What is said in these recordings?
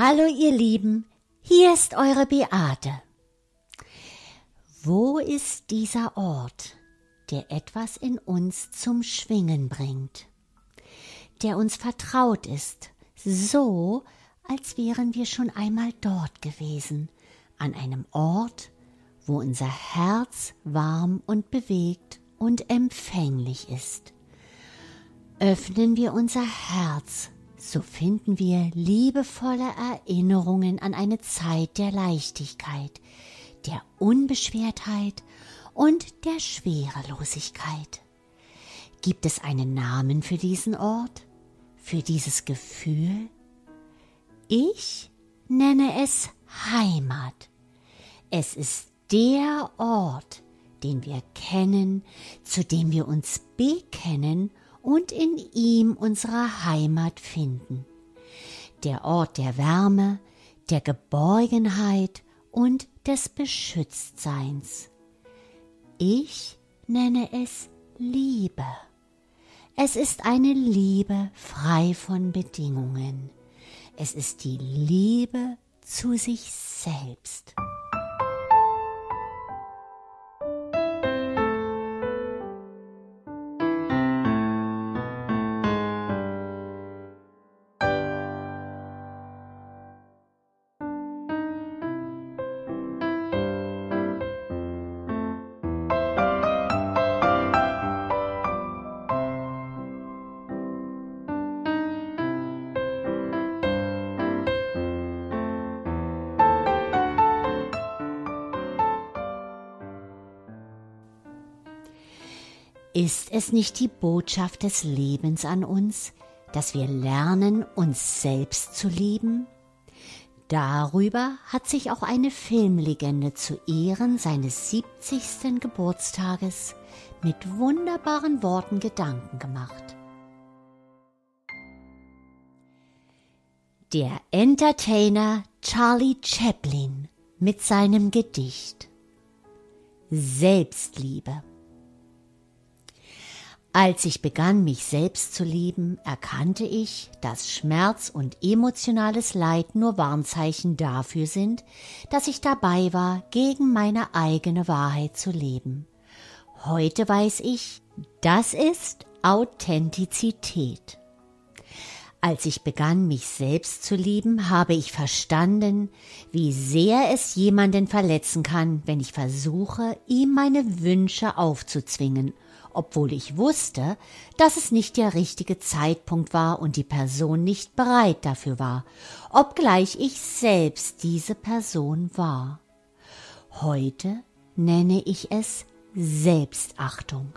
Hallo ihr Lieben, hier ist eure Beate. Wo ist dieser Ort, der etwas in uns zum Schwingen bringt, der uns vertraut ist, so als wären wir schon einmal dort gewesen, an einem Ort, wo unser Herz warm und bewegt und empfänglich ist. Öffnen wir unser Herz, so finden wir liebevolle Erinnerungen an eine Zeit der Leichtigkeit, der Unbeschwertheit und der Schwerelosigkeit. Gibt es einen Namen für diesen Ort, für dieses Gefühl? Ich nenne es Heimat. Es ist der Ort, den wir kennen, zu dem wir uns bekennen und in ihm unsere Heimat finden. Der Ort der Wärme, der Geborgenheit und des Beschütztseins. Ich nenne es Liebe. Es ist eine Liebe frei von Bedingungen. Es ist die Liebe zu sich selbst. Ist es nicht die Botschaft des Lebens an uns, dass wir lernen, uns selbst zu lieben? Darüber hat sich auch eine Filmlegende zu Ehren seines 70. Geburtstages mit wunderbaren Worten Gedanken gemacht. Der Entertainer Charlie Chaplin mit seinem Gedicht Selbstliebe. Als ich begann, mich selbst zu lieben, erkannte ich, dass Schmerz und emotionales Leid nur Warnzeichen dafür sind, dass ich dabei war, gegen meine eigene Wahrheit zu leben. Heute weiß ich, das ist Authentizität. Als ich begann, mich selbst zu lieben, habe ich verstanden, wie sehr es jemanden verletzen kann, wenn ich versuche, ihm meine Wünsche aufzuzwingen obwohl ich wusste, dass es nicht der richtige Zeitpunkt war und die Person nicht bereit dafür war, obgleich ich selbst diese Person war. Heute nenne ich es Selbstachtung.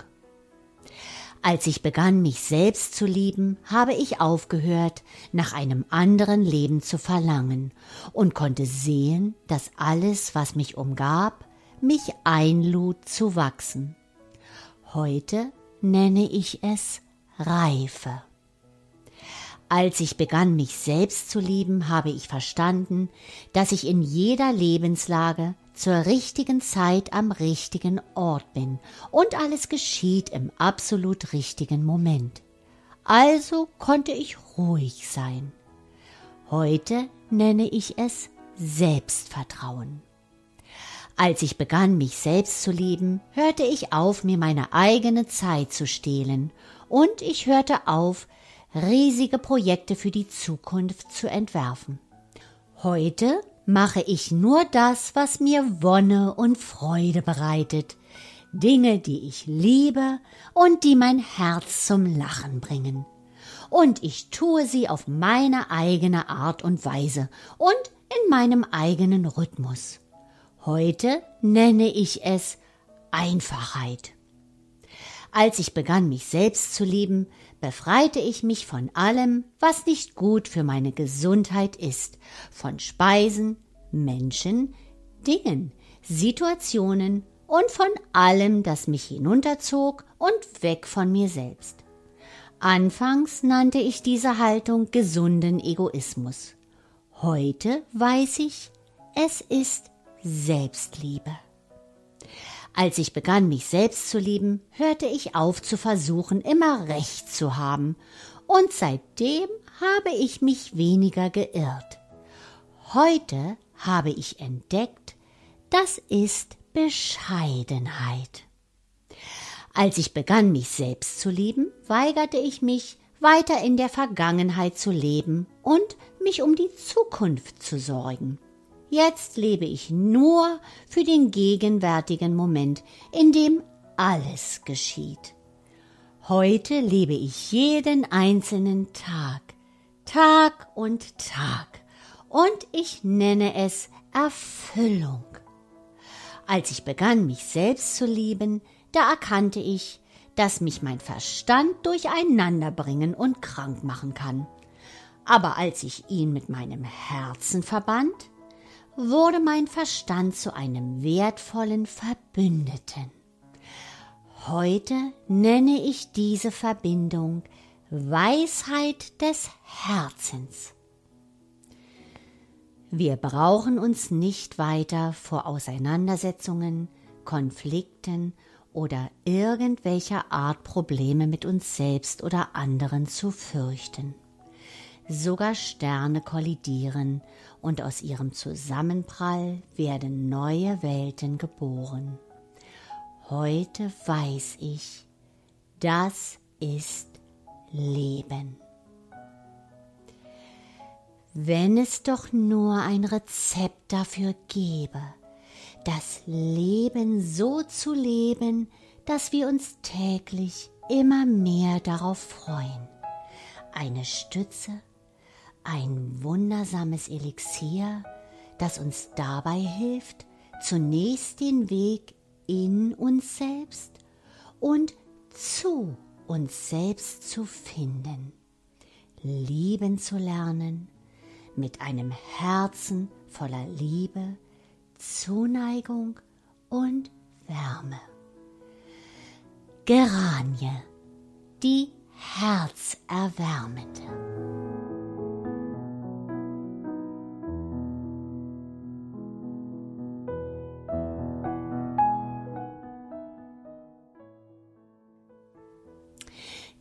Als ich begann, mich selbst zu lieben, habe ich aufgehört, nach einem anderen Leben zu verlangen und konnte sehen, dass alles, was mich umgab, mich einlud zu wachsen. Heute nenne ich es Reife. Als ich begann, mich selbst zu lieben, habe ich verstanden, dass ich in jeder Lebenslage zur richtigen Zeit am richtigen Ort bin und alles geschieht im absolut richtigen Moment. Also konnte ich ruhig sein. Heute nenne ich es Selbstvertrauen. Als ich begann, mich selbst zu lieben, hörte ich auf, mir meine eigene Zeit zu stehlen, und ich hörte auf, riesige Projekte für die Zukunft zu entwerfen. Heute mache ich nur das, was mir Wonne und Freude bereitet, Dinge, die ich liebe und die mein Herz zum Lachen bringen. Und ich tue sie auf meine eigene Art und Weise und in meinem eigenen Rhythmus. Heute nenne ich es Einfachheit. Als ich begann, mich selbst zu lieben, befreite ich mich von allem, was nicht gut für meine Gesundheit ist, von Speisen, Menschen, Dingen, Situationen und von allem, das mich hinunterzog und weg von mir selbst. Anfangs nannte ich diese Haltung gesunden Egoismus. Heute weiß ich, es ist Selbstliebe. Als ich begann, mich selbst zu lieben, hörte ich auf zu versuchen, immer Recht zu haben, und seitdem habe ich mich weniger geirrt. Heute habe ich entdeckt, das ist Bescheidenheit. Als ich begann, mich selbst zu lieben, weigerte ich mich, weiter in der Vergangenheit zu leben und mich um die Zukunft zu sorgen. Jetzt lebe ich nur für den gegenwärtigen Moment, in dem alles geschieht. Heute lebe ich jeden einzelnen Tag, Tag und Tag, und ich nenne es Erfüllung. Als ich begann, mich selbst zu lieben, da erkannte ich, dass mich mein Verstand durcheinanderbringen und krank machen kann. Aber als ich ihn mit meinem Herzen verband, wurde mein Verstand zu einem wertvollen Verbündeten. Heute nenne ich diese Verbindung Weisheit des Herzens. Wir brauchen uns nicht weiter vor Auseinandersetzungen, Konflikten oder irgendwelcher Art Probleme mit uns selbst oder anderen zu fürchten. Sogar Sterne kollidieren und aus ihrem Zusammenprall werden neue Welten geboren. Heute weiß ich, das ist Leben. Wenn es doch nur ein Rezept dafür gäbe, das Leben so zu leben, dass wir uns täglich immer mehr darauf freuen. Eine Stütze, ein wundersames Elixier, das uns dabei hilft, zunächst den Weg in uns selbst und zu uns selbst zu finden, lieben zu lernen, mit einem Herzen voller Liebe, Zuneigung und Wärme. Geranie, die herzerwärmende.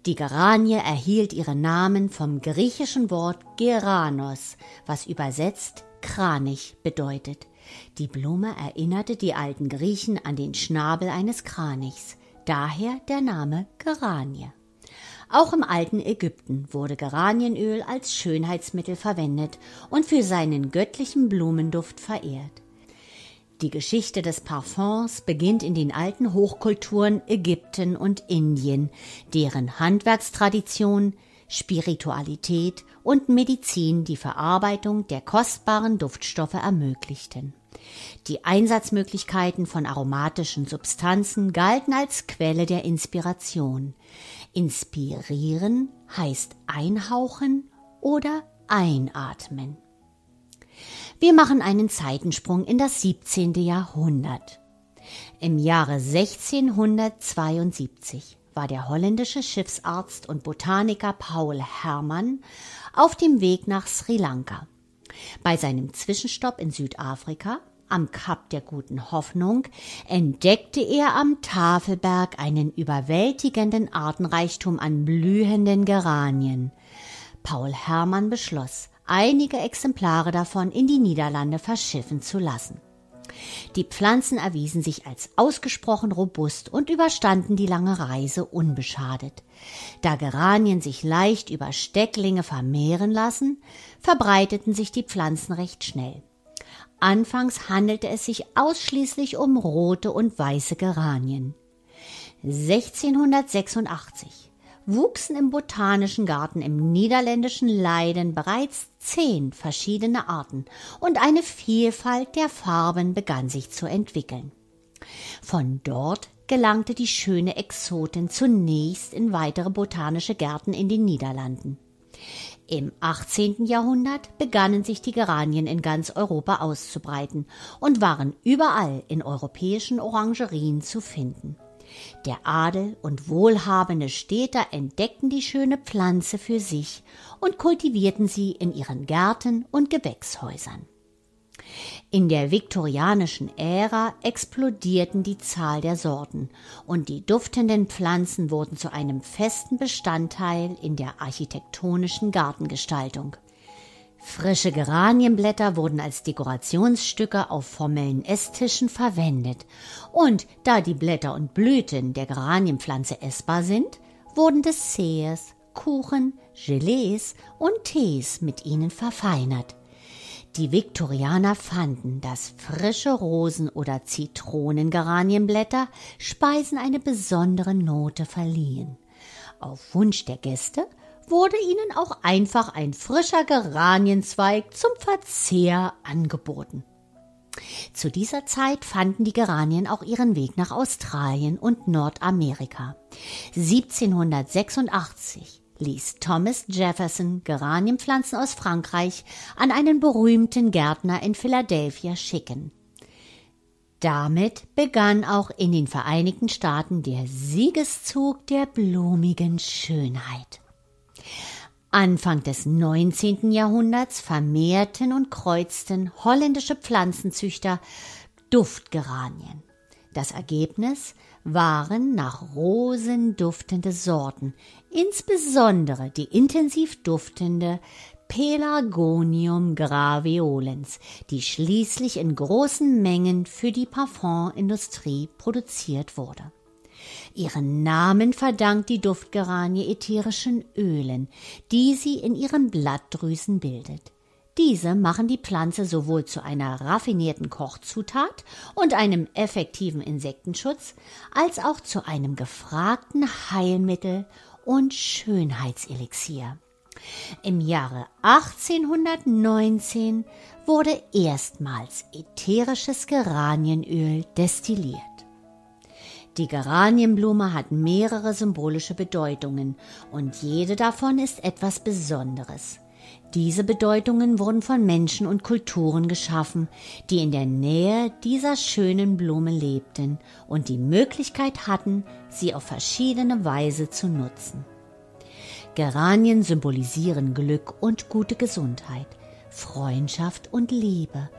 Die Geranie erhielt ihren Namen vom griechischen Wort Geranos, was übersetzt Kranich bedeutet. Die Blume erinnerte die alten Griechen an den Schnabel eines Kranichs, daher der Name Geranie. Auch im alten Ägypten wurde Geranienöl als Schönheitsmittel verwendet und für seinen göttlichen Blumenduft verehrt. Die Geschichte des Parfums beginnt in den alten Hochkulturen Ägypten und Indien, deren Handwerkstradition, Spiritualität und Medizin die Verarbeitung der kostbaren Duftstoffe ermöglichten. Die Einsatzmöglichkeiten von aromatischen Substanzen galten als Quelle der Inspiration. Inspirieren heißt einhauchen oder einatmen. Wir machen einen Zeitensprung in das 17. Jahrhundert. Im Jahre 1672 war der holländische Schiffsarzt und Botaniker Paul Hermann auf dem Weg nach Sri Lanka. Bei seinem Zwischenstopp in Südafrika am Kap der guten Hoffnung entdeckte er am Tafelberg einen überwältigenden Artenreichtum an blühenden Geranien. Paul Hermann beschloss, einige Exemplare davon in die Niederlande verschiffen zu lassen. Die Pflanzen erwiesen sich als ausgesprochen robust und überstanden die lange Reise unbeschadet. Da Geranien sich leicht über Stecklinge vermehren lassen, verbreiteten sich die Pflanzen recht schnell. Anfangs handelte es sich ausschließlich um rote und weiße Geranien. 1686 wuchsen im Botanischen Garten im niederländischen Leiden bereits zehn verschiedene Arten und eine Vielfalt der Farben begann sich zu entwickeln. Von dort gelangte die schöne Exotin zunächst in weitere botanische Gärten in den Niederlanden. Im 18. Jahrhundert begannen sich die Geranien in ganz Europa auszubreiten und waren überall in europäischen Orangerien zu finden. Der Adel und wohlhabende Städter entdeckten die schöne Pflanze für sich und kultivierten sie in ihren Gärten und Gewächshäusern. In der viktorianischen Ära explodierten die Zahl der Sorten und die duftenden Pflanzen wurden zu einem festen Bestandteil in der architektonischen Gartengestaltung. Frische Geranienblätter wurden als Dekorationsstücke auf formellen Esstischen verwendet. Und da die Blätter und Blüten der Geranienpflanze essbar sind, wurden Desserts, Kuchen, Gelees und Tees mit ihnen verfeinert. Die Viktorianer fanden, dass frische Rosen- oder Zitronengeranienblätter Speisen eine besondere Note verliehen. Auf Wunsch der Gäste wurde ihnen auch einfach ein frischer Geranienzweig zum Verzehr angeboten. Zu dieser Zeit fanden die Geranien auch ihren Weg nach Australien und Nordamerika. 1786 ließ Thomas Jefferson Geranienpflanzen aus Frankreich an einen berühmten Gärtner in Philadelphia schicken. Damit begann auch in den Vereinigten Staaten der Siegeszug der blumigen Schönheit. Anfang des 19. Jahrhunderts vermehrten und kreuzten holländische Pflanzenzüchter Duftgeranien. Das Ergebnis waren nach Rosen duftende Sorten, insbesondere die intensiv duftende Pelargonium graveolens, die schließlich in großen Mengen für die Parfumindustrie produziert wurde. Ihren Namen verdankt die Duftgeranie ätherischen Ölen, die sie in ihren Blattdrüsen bildet. Diese machen die Pflanze sowohl zu einer raffinierten Kochzutat und einem effektiven Insektenschutz, als auch zu einem gefragten Heilmittel und Schönheitselixier. Im Jahre 1819 wurde erstmals ätherisches Geranienöl destilliert. Die Geranienblume hat mehrere symbolische Bedeutungen und jede davon ist etwas Besonderes. Diese Bedeutungen wurden von Menschen und Kulturen geschaffen, die in der Nähe dieser schönen Blume lebten und die Möglichkeit hatten, sie auf verschiedene Weise zu nutzen. Geranien symbolisieren Glück und gute Gesundheit, Freundschaft und Liebe,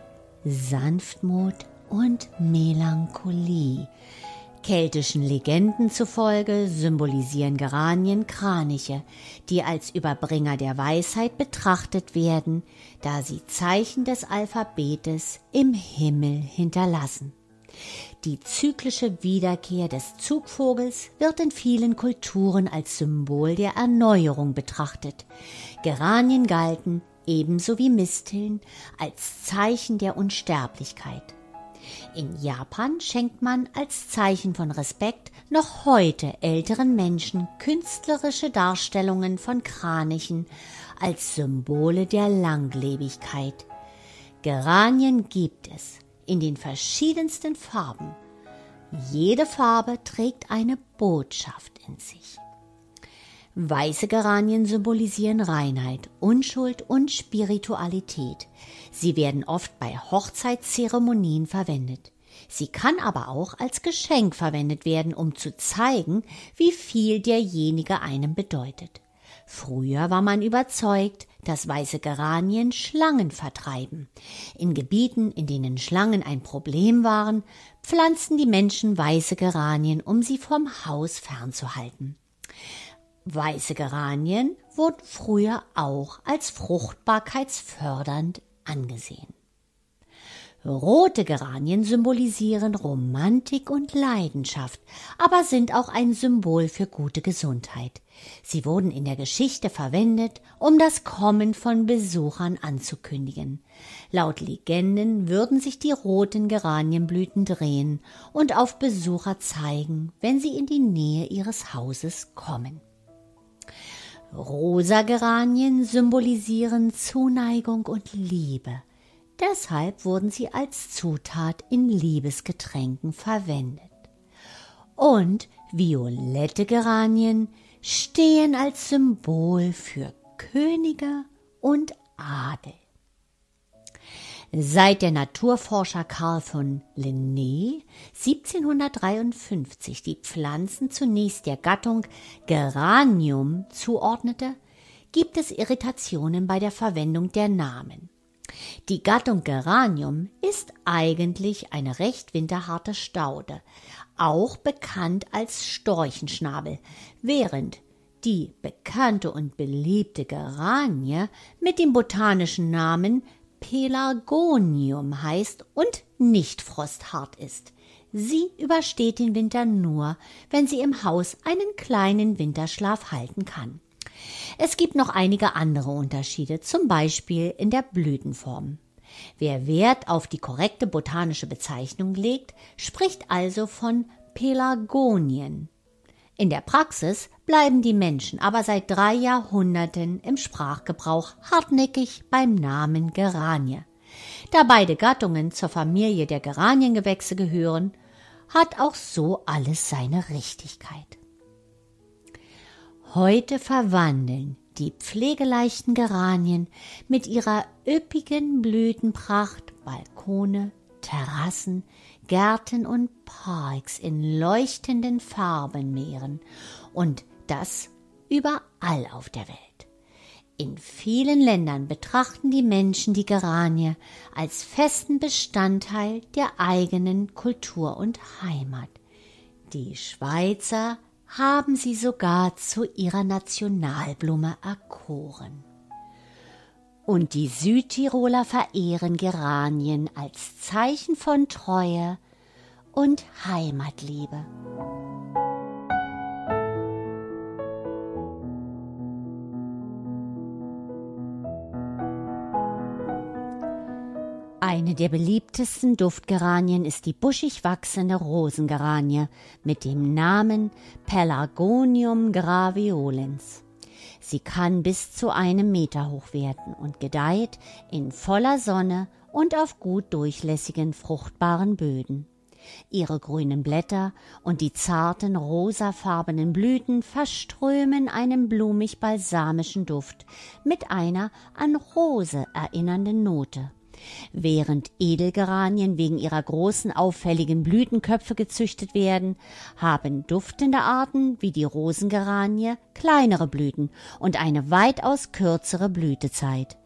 Sanftmut und Melancholie, Keltischen Legenden zufolge symbolisieren Geranien Kraniche, die als Überbringer der Weisheit betrachtet werden, da sie Zeichen des Alphabetes im Himmel hinterlassen. Die zyklische Wiederkehr des Zugvogels wird in vielen Kulturen als Symbol der Erneuerung betrachtet. Geranien galten, ebenso wie Misteln, als Zeichen der Unsterblichkeit. In Japan schenkt man als Zeichen von Respekt noch heute älteren Menschen künstlerische Darstellungen von Kranichen als Symbole der Langlebigkeit. Geranien gibt es in den verschiedensten Farben. Jede Farbe trägt eine Botschaft in sich. Weiße Geranien symbolisieren Reinheit, Unschuld und Spiritualität. Sie werden oft bei Hochzeitszeremonien verwendet. Sie kann aber auch als Geschenk verwendet werden, um zu zeigen, wie viel derjenige einem bedeutet. Früher war man überzeugt, dass weiße Geranien Schlangen vertreiben. In Gebieten, in denen Schlangen ein Problem waren, pflanzten die Menschen weiße Geranien, um sie vom Haus fernzuhalten. Weiße Geranien wurden früher auch als fruchtbarkeitsfördernd angesehen. Rote Geranien symbolisieren Romantik und Leidenschaft, aber sind auch ein Symbol für gute Gesundheit. Sie wurden in der Geschichte verwendet, um das Kommen von Besuchern anzukündigen. Laut Legenden würden sich die roten Geranienblüten drehen und auf Besucher zeigen, wenn sie in die Nähe ihres Hauses kommen. Rosa Geranien symbolisieren Zuneigung und Liebe. Deshalb wurden sie als Zutat in Liebesgetränken verwendet. Und violette Geranien stehen als Symbol für Könige und Adel. Seit der Naturforscher Karl von Linné 1753 die Pflanzen zunächst der Gattung Geranium zuordnete, gibt es Irritationen bei der Verwendung der Namen. Die Gattung Geranium ist eigentlich eine recht winterharte Staude, auch bekannt als Storchenschnabel, während Die bekannte und beliebte Geranie mit dem botanischen Namen Pelargonium heißt und nicht frosthart ist. Sie übersteht den Winter nur, wenn sie im Haus einen kleinen Winterschlaf halten kann. Es gibt noch einige andere Unterschiede, zum Beispiel in der Blütenform. Wer Wert auf die korrekte botanische Bezeichnung legt, spricht also von Pelargonien. In der Praxis bleiben die Menschen aber seit drei Jahrhunderten im Sprachgebrauch hartnäckig beim Namen Geranie. Da beide Gattungen zur Familie der Geraniengewächse gehören, hat auch so alles seine Richtigkeit. Heute verwandeln die pflegeleichten Geranien mit ihrer üppigen Blütenpracht Balkone, Terrassen, Gärten und Parks in leuchtenden Farbenmeeren und das überall auf der Welt. In vielen Ländern betrachten die Menschen die Geranie als festen Bestandteil der eigenen Kultur und Heimat. Die Schweizer haben sie sogar zu ihrer Nationalblume erkoren. Und die Südtiroler verehren Geranien als Zeichen von Treue und Heimatliebe. Eine der beliebtesten Duftgeranien ist die buschig wachsende Rosengeranie mit dem Namen Pelargonium graviolens. Sie kann bis zu einem Meter hoch werden und gedeiht in voller Sonne und auf gut durchlässigen, fruchtbaren Böden. Ihre grünen Blätter und die zarten rosafarbenen Blüten verströmen einen blumig-balsamischen Duft mit einer an Rose erinnernden Note. Während Edelgeranien wegen ihrer großen auffälligen Blütenköpfe gezüchtet werden, haben duftende Arten wie die Rosengeranie kleinere Blüten und eine weitaus kürzere Blütezeit.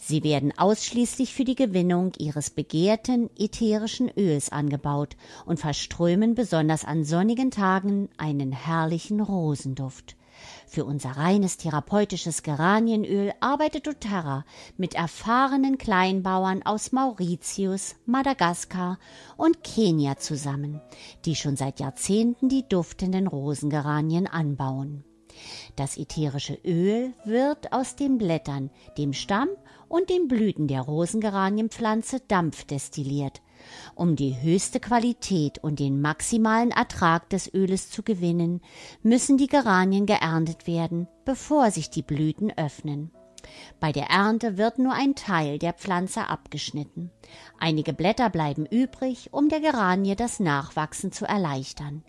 Sie werden ausschließlich für die Gewinnung ihres begehrten ätherischen Öls angebaut und verströmen besonders an sonnigen Tagen einen herrlichen Rosenduft. Für unser reines therapeutisches Geranienöl arbeitet doTERRA mit erfahrenen Kleinbauern aus Mauritius, Madagaskar und Kenia zusammen, die schon seit Jahrzehnten die duftenden Rosengeranien anbauen. Das ätherische Öl wird aus den Blättern, dem Stamm und den Blüten der Rosengeranienpflanze dampfdestilliert um die höchste Qualität und den maximalen Ertrag des Öles zu gewinnen, müssen die Geranien geerntet werden, bevor sich die Blüten öffnen. Bei der Ernte wird nur ein Teil der Pflanze abgeschnitten. Einige Blätter bleiben übrig, um der Geranie das Nachwachsen zu erleichtern.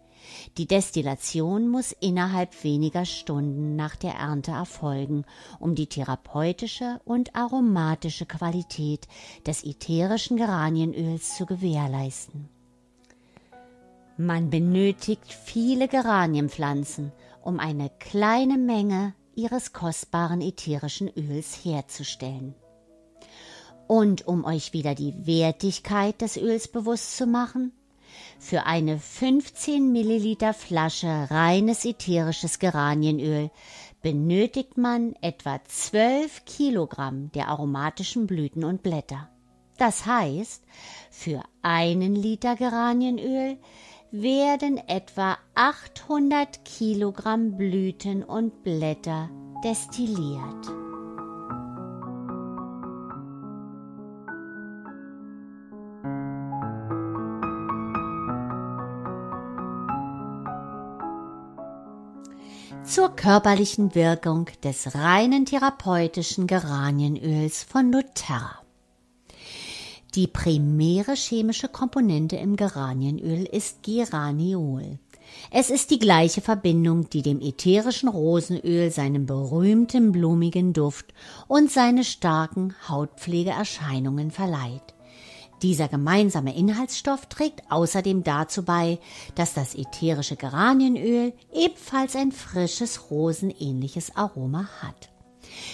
Die Destillation muss innerhalb weniger Stunden nach der Ernte erfolgen, um die therapeutische und aromatische Qualität des ätherischen Geranienöls zu gewährleisten. Man benötigt viele Geranienpflanzen, um eine kleine Menge ihres kostbaren ätherischen Öls herzustellen. Und um euch wieder die Wertigkeit des Öls bewusst zu machen, für eine 15 Milliliter Flasche reines ätherisches Geranienöl benötigt man etwa 12 Kilogramm der aromatischen Blüten und Blätter. Das heißt, für einen Liter Geranienöl werden etwa 800 Kilogramm Blüten und Blätter destilliert. Zur körperlichen Wirkung des reinen therapeutischen Geranienöls von doTERRA. Die primäre chemische Komponente im Geranienöl ist Geraniol. Es ist die gleiche Verbindung, die dem ätherischen Rosenöl seinen berühmten blumigen Duft und seine starken Hautpflegeerscheinungen verleiht. Dieser gemeinsame Inhaltsstoff trägt außerdem dazu bei, dass das ätherische Geranienöl ebenfalls ein frisches rosenähnliches Aroma hat.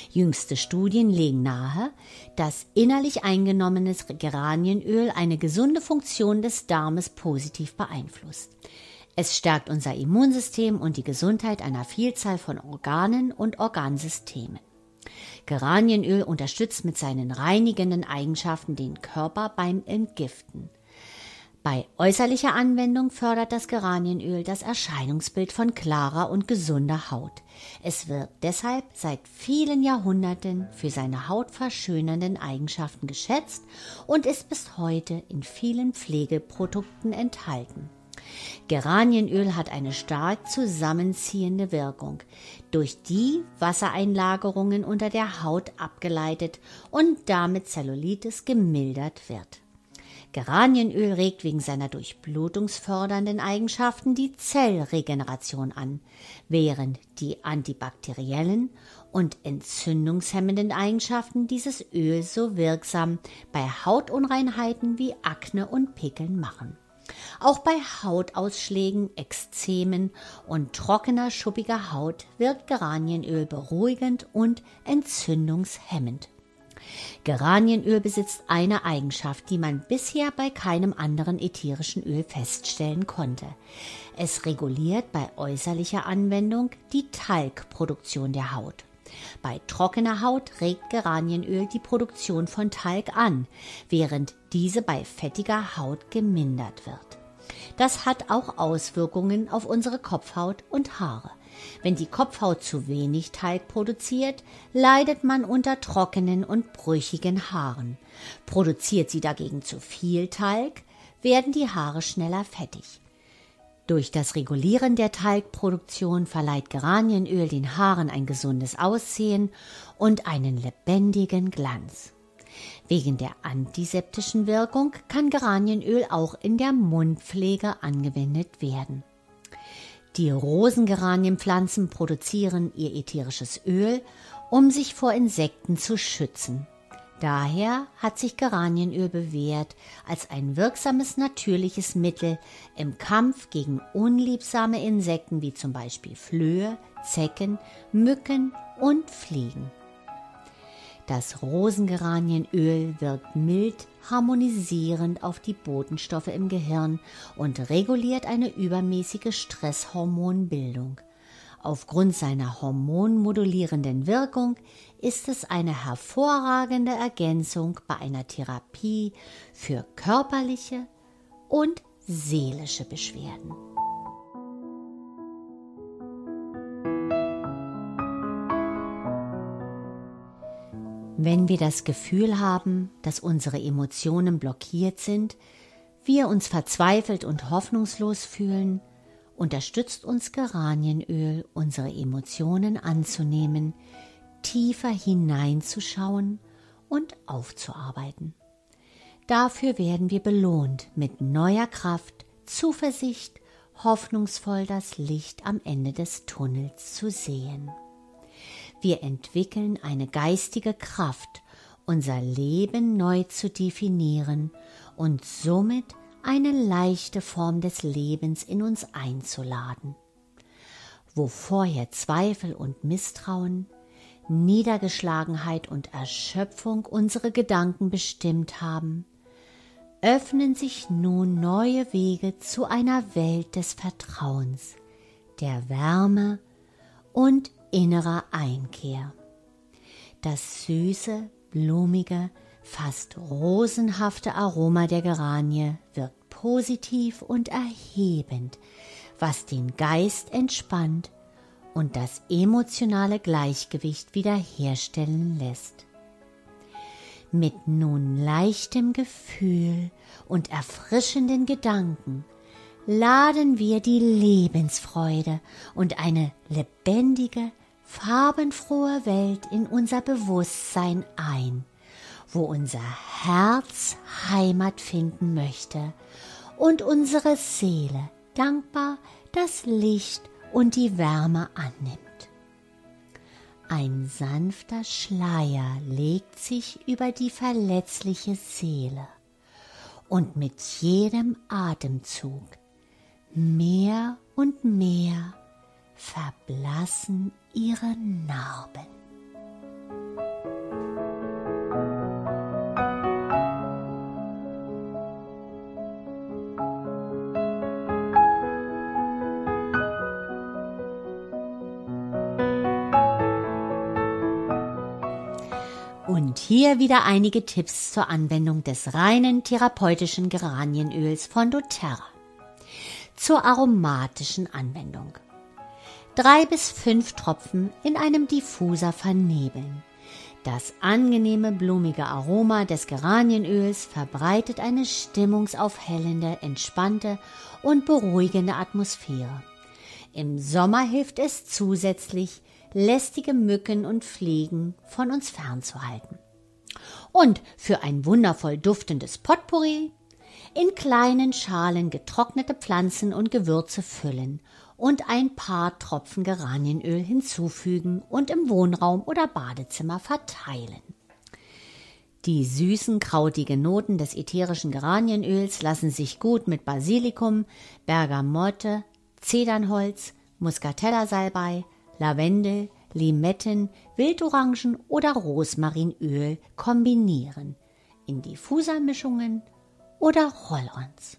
Jüngste Studien legen nahe, dass innerlich eingenommenes Geranienöl eine gesunde Funktion des Darmes positiv beeinflusst. Es stärkt unser Immunsystem und die Gesundheit einer Vielzahl von Organen und Organsystemen. Geranienöl unterstützt mit seinen reinigenden Eigenschaften den Körper beim Entgiften. Bei äußerlicher Anwendung fördert das Geranienöl das Erscheinungsbild von klarer und gesunder Haut. Es wird deshalb seit vielen Jahrhunderten für seine hautverschönernden Eigenschaften geschätzt und ist bis heute in vielen Pflegeprodukten enthalten. Geranienöl hat eine stark zusammenziehende Wirkung, durch die Wassereinlagerungen unter der Haut abgeleitet und damit Zellulitis gemildert wird. Geranienöl regt wegen seiner durchblutungsfördernden Eigenschaften die Zellregeneration an, während die antibakteriellen und entzündungshemmenden Eigenschaften dieses Öls so wirksam bei Hautunreinheiten wie Akne und Pickeln machen. Auch bei Hautausschlägen, Ekzemen und trockener, schuppiger Haut wirkt Geranienöl beruhigend und entzündungshemmend. Geranienöl besitzt eine Eigenschaft, die man bisher bei keinem anderen ätherischen Öl feststellen konnte. Es reguliert bei äußerlicher Anwendung die Talgproduktion der Haut. Bei trockener Haut regt Geranienöl die Produktion von Talg an, während diese bei fettiger Haut gemindert wird. Das hat auch Auswirkungen auf unsere Kopfhaut und Haare. Wenn die Kopfhaut zu wenig Talg produziert, leidet man unter trockenen und brüchigen Haaren. Produziert sie dagegen zu viel Talg, werden die Haare schneller fettig. Durch das Regulieren der Talgproduktion verleiht Geranienöl den Haaren ein gesundes Aussehen und einen lebendigen Glanz. Wegen der antiseptischen Wirkung kann Geranienöl auch in der Mundpflege angewendet werden. Die Rosengeranienpflanzen produzieren ihr ätherisches Öl, um sich vor Insekten zu schützen. Daher hat sich Geranienöl bewährt als ein wirksames natürliches Mittel im Kampf gegen unliebsame Insekten wie zum Beispiel Flöhe, Zecken, Mücken und Fliegen. Das Rosengeranienöl wirkt mild harmonisierend auf die Botenstoffe im Gehirn und reguliert eine übermäßige Stresshormonbildung. Aufgrund seiner hormonmodulierenden Wirkung ist es eine hervorragende Ergänzung bei einer Therapie für körperliche und seelische Beschwerden. Wenn wir das Gefühl haben, dass unsere Emotionen blockiert sind, wir uns verzweifelt und hoffnungslos fühlen, unterstützt uns Geranienöl, unsere Emotionen anzunehmen, tiefer hineinzuschauen und aufzuarbeiten. Dafür werden wir belohnt mit neuer Kraft, Zuversicht, hoffnungsvoll das Licht am Ende des Tunnels zu sehen. Wir entwickeln eine geistige Kraft, unser Leben neu zu definieren und somit eine leichte Form des Lebens in uns einzuladen. Wo vorher Zweifel und Misstrauen, Niedergeschlagenheit und Erschöpfung unsere Gedanken bestimmt haben, öffnen sich nun neue Wege zu einer Welt des Vertrauens, der Wärme und innerer Einkehr. Das süße, blumige, fast rosenhafte Aroma der Geranie wirkt positiv und erhebend, was den Geist entspannt und das emotionale Gleichgewicht wiederherstellen lässt. Mit nun leichtem Gefühl und erfrischenden Gedanken laden wir die Lebensfreude und eine lebendige, farbenfrohe Welt in unser Bewusstsein ein, wo unser Herz Heimat finden möchte und unsere Seele dankbar das Licht und die Wärme annimmt. Ein sanfter Schleier legt sich über die verletzliche Seele und mit jedem Atemzug mehr und mehr verblassen ihre Narben. Und hier wieder einige Tipps zur Anwendung des reinen therapeutischen Geranienöls von doTERRA. Zur aromatischen Anwendung. Drei bis fünf Tropfen in einem Diffuser vernebeln. Das angenehme blumige Aroma des Geranienöls verbreitet eine stimmungsaufhellende, entspannte und beruhigende Atmosphäre. Im Sommer hilft es zusätzlich, lästige Mücken und Fliegen von uns fernzuhalten. Und für ein wundervoll duftendes Potpourri in kleinen Schalen getrocknete Pflanzen und Gewürze füllen und ein paar Tropfen Geranienöl hinzufügen und im Wohnraum oder Badezimmer verteilen. Die süßen, krautigen Noten des ätherischen Geranienöls lassen sich gut mit Basilikum, Bergamotte, Zedernholz, Muscatella-Salbei, Lavendel, Limetten, Wildorangen oder Rosmarinöl kombinieren in Diffusermischungen oder Roll-ons.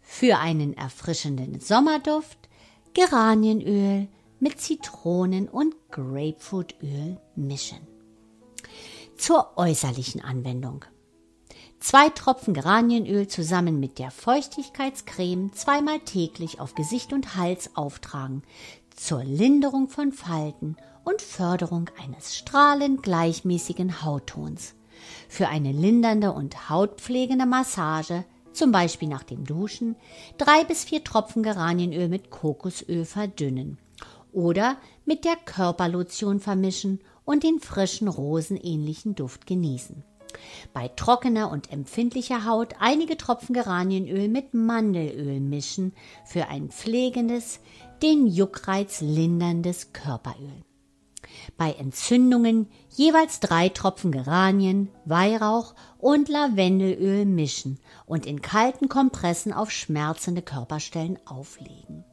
Für einen erfrischenden Sommerduft Geranienöl mit Zitronen- und Grapefruitöl mischen. Zur äußerlichen Anwendung. Zwei Tropfen Geranienöl zusammen mit der Feuchtigkeitscreme zweimal täglich auf Gesicht und Hals auftragen, zur Linderung von Falten und Förderung eines strahlend gleichmäßigen Hauttons. Für eine lindernde und hautpflegende Massage zum Beispiel nach dem Duschen, drei bis vier Tropfen Geranienöl mit Kokosöl verdünnen oder mit der Körperlotion vermischen und den frischen rosenähnlichen Duft genießen. Bei trockener und empfindlicher Haut einige Tropfen Geranienöl mit Mandelöl mischen für ein pflegendes, den Juckreiz linderndes Körperöl bei Entzündungen jeweils drei Tropfen Geranien, Weihrauch und Lavendelöl mischen und in kalten Kompressen auf schmerzende Körperstellen auflegen.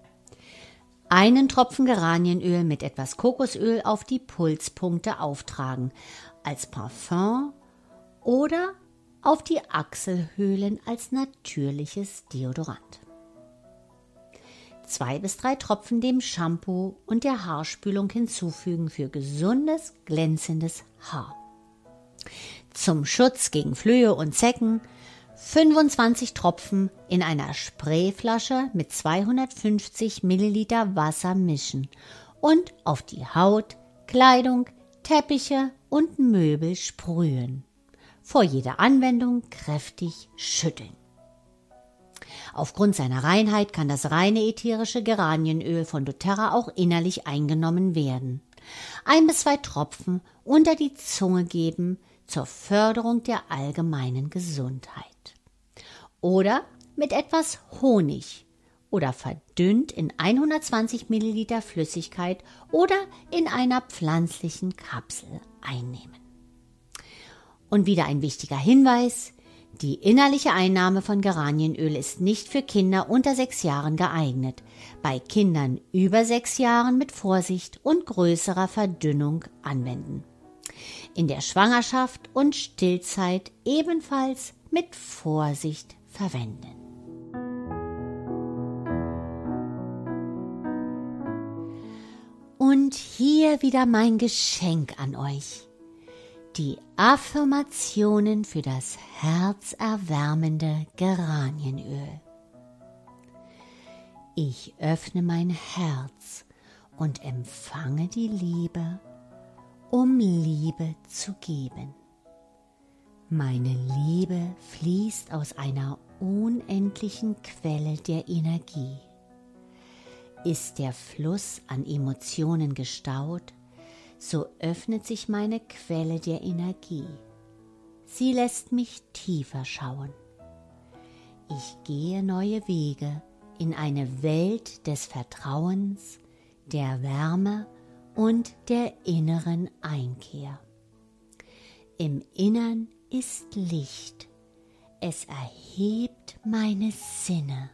Einen Tropfen Geranienöl mit etwas Kokosöl auf die Pulspunkte auftragen, als Parfum oder auf die Achselhöhlen als natürliches Deodorant zwei bis drei Tropfen dem Shampoo und der Haarspülung hinzufügen für gesundes, glänzendes Haar. Zum Schutz gegen Flöhe und Zecken 25 Tropfen in einer Sprayflasche mit 250 Milliliter Wasser mischen und auf die Haut, Kleidung, Teppiche und Möbel sprühen. Vor jeder Anwendung kräftig schütteln. Aufgrund seiner Reinheit kann das reine ätherische Geranienöl von doTERRA auch innerlich eingenommen werden. Ein bis zwei Tropfen unter die Zunge geben zur Förderung der allgemeinen Gesundheit. Oder mit etwas Honig oder verdünnt in 120 Milliliter Flüssigkeit oder in einer pflanzlichen Kapsel einnehmen. Und wieder ein wichtiger Hinweis, die innerliche Einnahme von Geranienöl ist nicht für Kinder unter sechs Jahren geeignet. Bei Kindern über sechs Jahren mit Vorsicht und größerer Verdünnung anwenden. In der Schwangerschaft und Stillzeit ebenfalls mit Vorsicht verwenden. Und hier wieder mein Geschenk an euch die Affirmationen für das herzerwärmende Geranienöl. Ich öffne mein Herz und empfange die Liebe, um Liebe zu geben. Meine Liebe fließt aus einer unendlichen Quelle der Energie. Ist der Fluss an Emotionen gestaut, so öffnet sich meine Quelle der Energie. Sie lässt mich tiefer schauen. Ich gehe neue Wege in eine Welt des Vertrauens, der Wärme und der inneren Einkehr. Im Innern ist Licht. Es erhebt meine Sinne.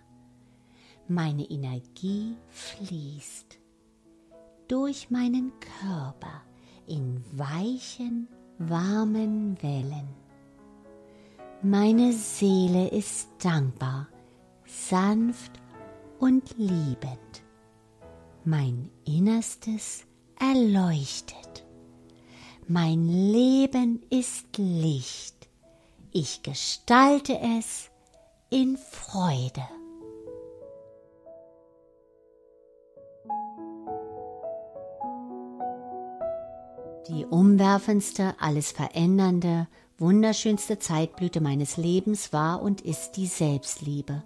Meine Energie fließt durch meinen Körper in weichen, warmen Wellen. Meine Seele ist dankbar, sanft und liebend. Mein Innerstes erleuchtet. Mein Leben ist Licht. Ich gestalte es in Freude. Die umwerfendste, alles verändernde, wunderschönste Zeitblüte meines Lebens war und ist die Selbstliebe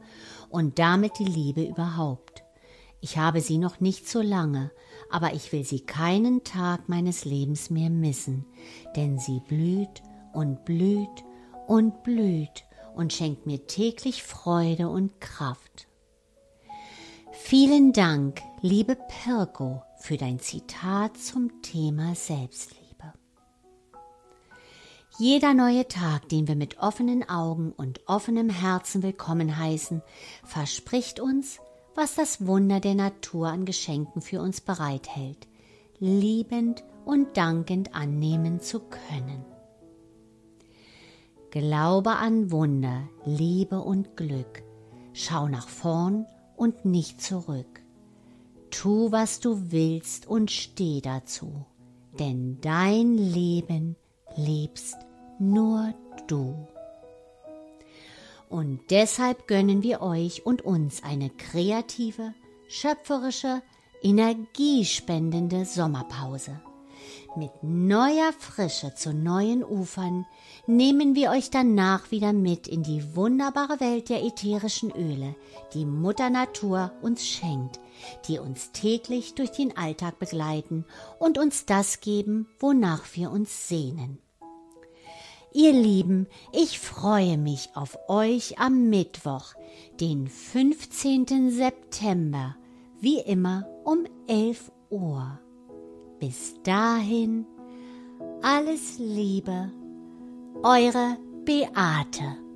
und damit die Liebe überhaupt. Ich habe sie noch nicht so lange, aber ich will sie keinen Tag meines Lebens mehr missen, denn sie blüht und blüht und blüht und schenkt mir täglich Freude und Kraft. Vielen Dank, liebe Pirko, für dein Zitat zum Thema Selbstliebe. Jeder neue Tag, den wir mit offenen Augen und offenem Herzen willkommen heißen, verspricht uns, was das Wunder der Natur an Geschenken für uns bereithält, liebend und dankend annehmen zu können. Glaube an Wunder, Liebe und Glück. Schau nach vorn und nicht zurück. Tu, was du willst und steh dazu, denn dein Leben lebst nur du. Und deshalb gönnen wir euch und uns eine kreative, schöpferische, energiespendende Sommerpause. Mit neuer Frische zu neuen Ufern nehmen wir euch danach wieder mit in die wunderbare Welt der ätherischen Öle, die Mutter Natur uns schenkt, die uns täglich durch den Alltag begleiten und uns das geben, wonach wir uns sehnen. Ihr Lieben, ich freue mich auf euch am Mittwoch, den 15. September, wie immer um 11 Uhr. Bis dahin, alles Liebe, eure Beate.